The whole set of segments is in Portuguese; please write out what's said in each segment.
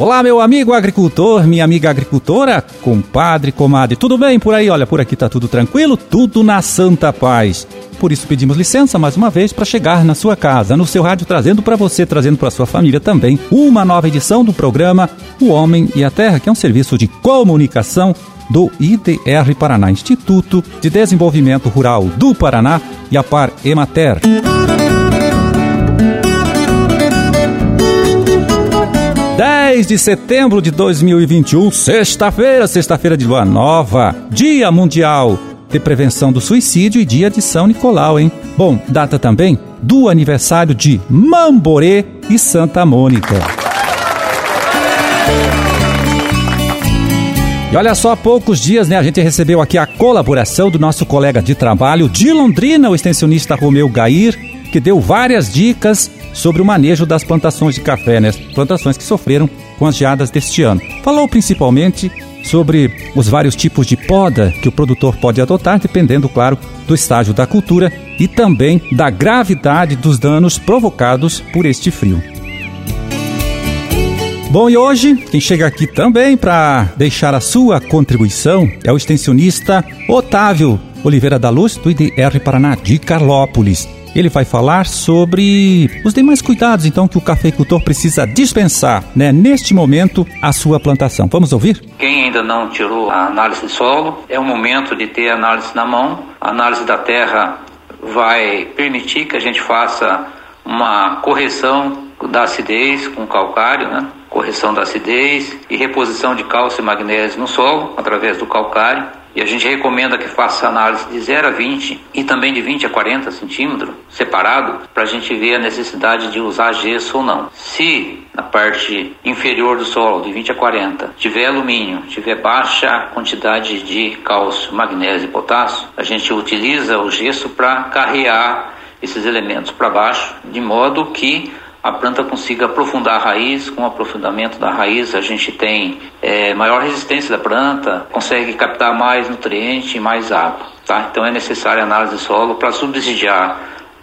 Olá, meu amigo agricultor, minha amiga agricultora, compadre, comadre, tudo bem por aí? Olha, por aqui tá tudo tranquilo, tudo na santa paz. Por isso pedimos licença mais uma vez para chegar na sua casa, no seu rádio, trazendo para você, trazendo para sua família também, uma nova edição do programa O Homem e a Terra, que é um serviço de comunicação do IDR Paraná, Instituto de Desenvolvimento Rural do Paraná e a Par Emater. 10 de setembro de 2021, sexta-feira, sexta-feira de lua nova, Dia Mundial de Prevenção do Suicídio e Dia de São Nicolau, hein? Bom, data também do aniversário de Mamborê e Santa Mônica. E olha só, há poucos dias, né, a gente recebeu aqui a colaboração do nosso colega de trabalho de Londrina, o extensionista Romeu Gair, que deu várias dicas sobre o manejo das plantações de café, né? plantações que sofreram com as geadas deste ano. Falou principalmente sobre os vários tipos de poda que o produtor pode adotar, dependendo, claro, do estágio da cultura e também da gravidade dos danos provocados por este frio. Bom, e hoje, quem chega aqui também para deixar a sua contribuição é o extensionista Otávio Oliveira da Luz, do IDR Paraná de Carlópolis. Ele vai falar sobre os demais cuidados, então, que o cafeicultor precisa dispensar, né, neste momento, a sua plantação. Vamos ouvir? Quem ainda não tirou a análise de solo, é o momento de ter a análise na mão. A análise da terra vai permitir que a gente faça uma correção da acidez com calcário, né? Correção da acidez e reposição de cálcio e magnésio no solo através do calcário. E a gente recomenda que faça análise de 0 a 20 e também de 20 a 40 centímetros separado para a gente ver a necessidade de usar gesso ou não. Se na parte inferior do solo, de 20 a 40, tiver alumínio, tiver baixa quantidade de cálcio, magnésio e potássio, a gente utiliza o gesso para carrear esses elementos para baixo, de modo que a planta consiga aprofundar a raiz. Com o aprofundamento da raiz, a gente tem é, maior resistência da planta, consegue captar mais nutriente e mais água. Tá? Então é necessária análise de solo para subsidiar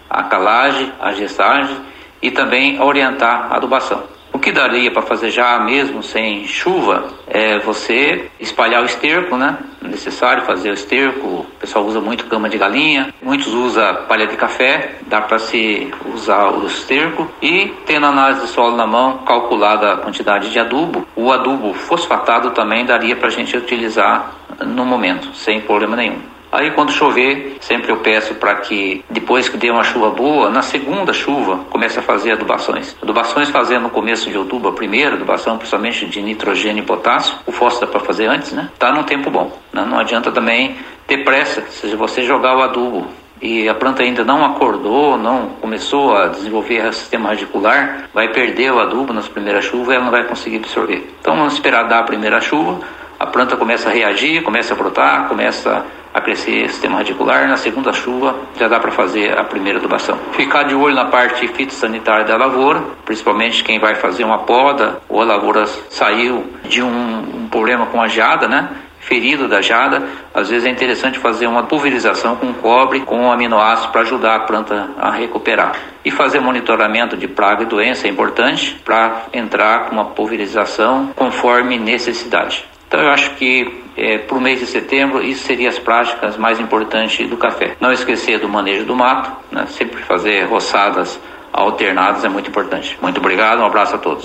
a calagem, a gestagem e também orientar a adubação. Que daria para fazer já mesmo sem chuva é você espalhar o esterco, né? Necessário fazer o esterco. O pessoal usa muito cama de galinha, muitos usam palha de café, dá para se usar o esterco e tendo a análise de solo na mão, calculada a quantidade de adubo, o adubo fosfatado também daria para a gente utilizar no momento, sem problema nenhum. Aí quando chover, sempre eu peço para que depois que dê uma chuva boa, na segunda chuva, comece a fazer adubações. Adubações fazendo no começo de outubro, a primeira adubação, principalmente de nitrogênio e potássio, o fósforo dá para fazer antes, né? Tá num tempo bom. Né? Não adianta também ter pressa, se você jogar o adubo e a planta ainda não acordou, não começou a desenvolver o sistema radicular, vai perder o adubo nas primeiras chuvas e ela não vai conseguir absorver. Então vamos esperar dar a primeira chuva, a planta começa a reagir, começa a brotar, começa a crescer o sistema radicular. Na segunda chuva já dá para fazer a primeira adubação. Ficar de olho na parte fitossanitária da lavoura, principalmente quem vai fazer uma poda ou a lavoura saiu de um, um problema com a geada, né? ferido da jada, às vezes é interessante fazer uma pulverização com cobre, com aminoácido para ajudar a planta a recuperar. E fazer monitoramento de praga e doença é importante para entrar com uma pulverização conforme necessidade. Então eu acho que é, para o mês de setembro isso seria as práticas mais importantes do café. Não esquecer do manejo do mato, né? sempre fazer roçadas alternadas é muito importante. Muito obrigado, um abraço a todos.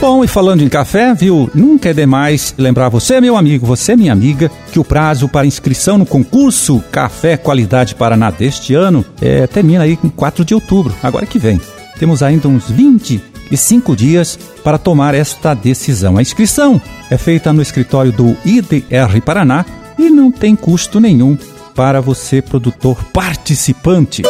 Bom, e falando em café, viu? Nunca é demais lembrar você, meu amigo, você, minha amiga, que o prazo para inscrição no concurso Café Qualidade Paraná deste ano é, termina aí em 4 de outubro, agora que vem. Temos ainda uns 20 e cinco dias para tomar esta decisão. A inscrição é feita no escritório do IDR Paraná e não tem custo nenhum para você, produtor participante.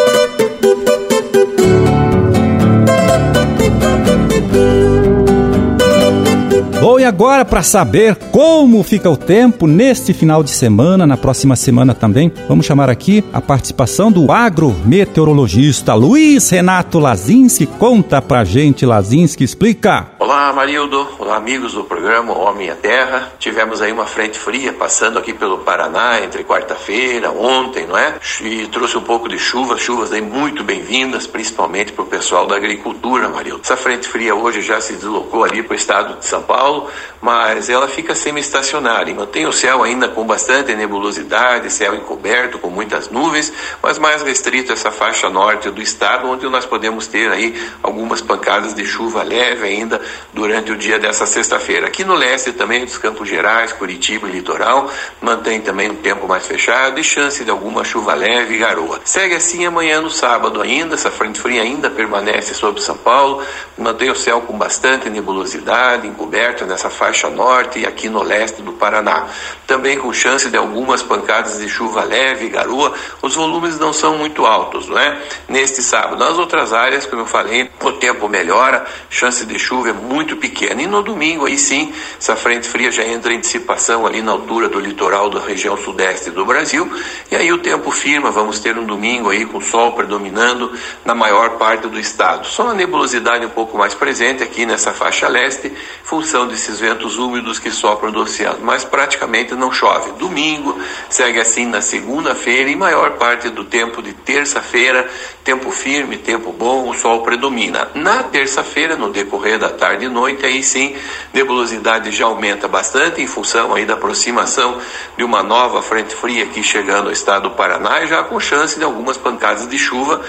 E agora para saber como fica o tempo neste final de semana, na próxima semana também, vamos chamar aqui a participação do agrometeorologista Luiz Renato Lazinski. Conta pra gente, Lazinski, explica. Olá, Marildo. Olá, amigos do programa Homem a Terra. Tivemos aí uma frente fria passando aqui pelo Paraná entre quarta-feira, ontem, não é? E trouxe um pouco de chuva, chuvas aí muito bem-vindas, principalmente para o pessoal da agricultura, Marildo. Essa frente fria hoje já se deslocou ali para o estado de São Paulo, mas ela fica semi-estacionária. Mantém o céu ainda com bastante nebulosidade, céu encoberto, com muitas nuvens, mas mais restrito essa faixa norte do estado, onde nós podemos ter aí algumas pancadas de chuva leve ainda durante o dia dessa sexta-feira. Aqui no leste também, dos Campos Gerais, Curitiba e Litoral, mantém também um tempo mais fechado e chance de alguma chuva leve e garoa. Segue assim amanhã no sábado ainda, essa frente fria ainda permanece sobre São Paulo, mantém o céu com bastante nebulosidade, encoberto nessa faixa norte e aqui no leste do Paraná. Também com chance de algumas pancadas de chuva leve garoa, os volumes não são muito altos, não é? Neste sábado. Nas outras áreas, como eu falei, o tempo melhora, chance de chuva é muito pequena. E no domingo, aí sim, essa frente fria já entra em dissipação ali na altura do litoral da região sudeste do Brasil. E aí o tempo firma, vamos ter um domingo aí com sol predominando na maior parte do estado. Só a nebulosidade um pouco mais presente aqui nessa faixa leste, função desses ventos úmidos que sopram do oceano, mas praticamente não chove. Domingo segue assim na segunda-feira e maior parte do tempo de terça-feira, tempo firme, tempo bom, o sol predomina. Na terça-feira, no decorrer da tarde e noite, aí sim, nebulosidade já aumenta bastante em função aí da aproximação de uma nova frente fria aqui chegando ao estado do Paraná e já com chance de algumas pancadas de chuva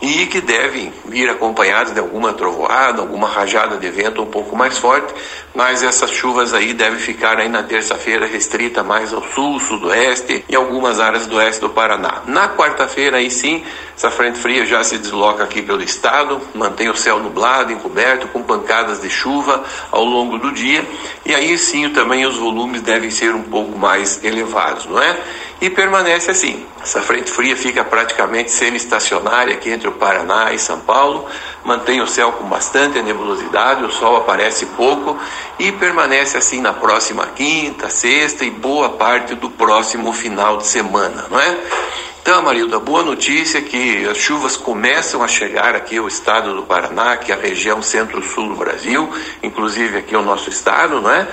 e que devem vir acompanhados de alguma trovoada, alguma rajada de vento um pouco mais forte, mas essas chuvas aí devem ficar aí na terça-feira restrita mais ao sul, sudoeste e algumas áreas do oeste do Paraná. Na quarta-feira aí sim, essa frente fria já se desloca aqui pelo estado, mantém o céu nublado, encoberto, com pancadas de chuva ao longo do dia, e aí sim também os volumes devem ser um pouco mais elevados, não é? E permanece assim. Essa frente fria fica praticamente semi-estacionária aqui entre o Paraná e São Paulo, mantém o céu com bastante nebulosidade, o sol aparece pouco e permanece assim na próxima quinta, sexta e boa parte do próximo final de semana, não é? Então, Marilda, boa notícia é que as chuvas começam a chegar aqui ao estado do Paraná, que é a região centro-sul do Brasil, inclusive aqui ao nosso estado, não é?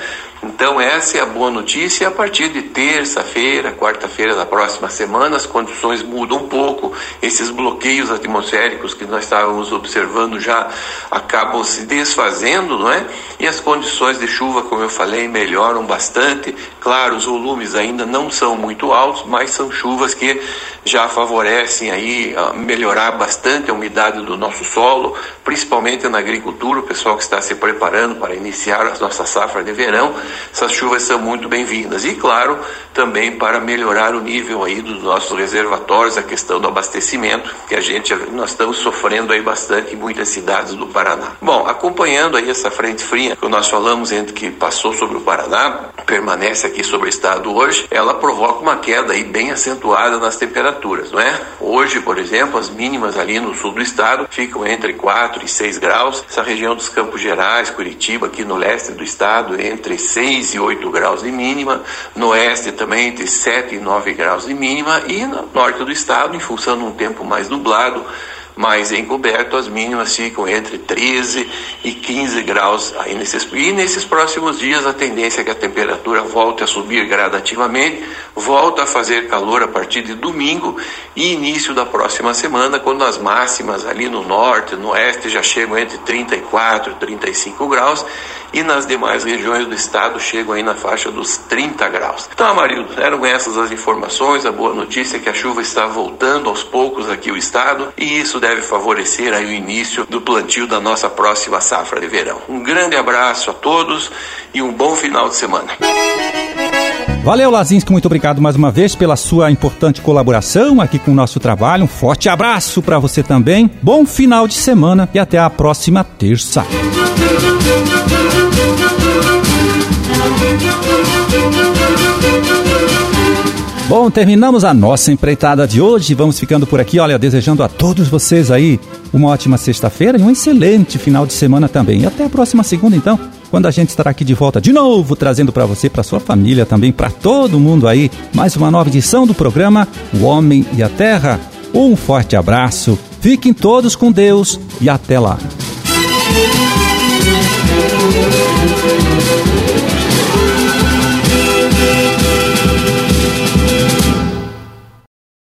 Então, essa é a boa notícia. A partir de terça-feira, quarta-feira da próxima semana, as condições mudam um pouco. Esses bloqueios atmosféricos que nós estávamos observando já acabam se desfazendo, não é? E as condições de chuva, como eu falei, melhoram bastante. Claro, os volumes ainda não são muito altos, mas são chuvas que já favorecem aí a melhorar bastante a umidade do nosso solo, principalmente na agricultura, o pessoal que está se preparando para iniciar a nossa safra de verão essas chuvas são muito bem-vindas. E, claro, também para melhorar o nível aí dos nossos reservatórios, a questão do abastecimento, que a gente, nós estamos sofrendo aí bastante em muitas cidades do Paraná. Bom, acompanhando aí essa frente fria que nós falamos entre que passou sobre o Paraná, permanece aqui sobre o estado hoje, ela provoca uma queda aí bem acentuada nas temperaturas, não é? Hoje, por exemplo, as mínimas ali no sul do estado ficam entre 4 e 6 graus, essa região dos Campos Gerais, Curitiba, aqui no leste do estado, entre 6 e 8 graus de mínima, no oeste também entre 7 e 9 graus de mínima e no norte do estado, em função de um tempo mais nublado, mais encoberto, as mínimas ficam entre 13 e 15 graus aí nesses, e nesses próximos dias a tendência é que a temperatura volte a subir gradativamente, volta a fazer calor a partir de domingo e início da próxima semana, quando as máximas ali no norte, no oeste já chegam entre 34 e 35 graus e nas demais regiões do estado chegam aí na faixa dos 30 graus. Então, Amarildo, eram essas as informações, a boa notícia é que a chuva está voltando aos poucos aqui o estado e isso deve favorecer aí o início do plantio da nossa próxima safra de verão. Um grande abraço a todos e um bom final de semana. Valeu, Lazinski, muito obrigado mais uma vez pela sua importante colaboração aqui com o nosso trabalho. Um forte abraço para você também. Bom final de semana e até a próxima terça. Bom, terminamos a nossa empreitada de hoje. Vamos ficando por aqui, olha, desejando a todos vocês aí uma ótima sexta-feira e um excelente final de semana também. E até a próxima segunda, então quando a gente estará aqui de volta de novo, trazendo para você, para sua família, também para todo mundo aí, mais uma nova edição do programa O Homem e a Terra. Um forte abraço, fiquem todos com Deus e até lá.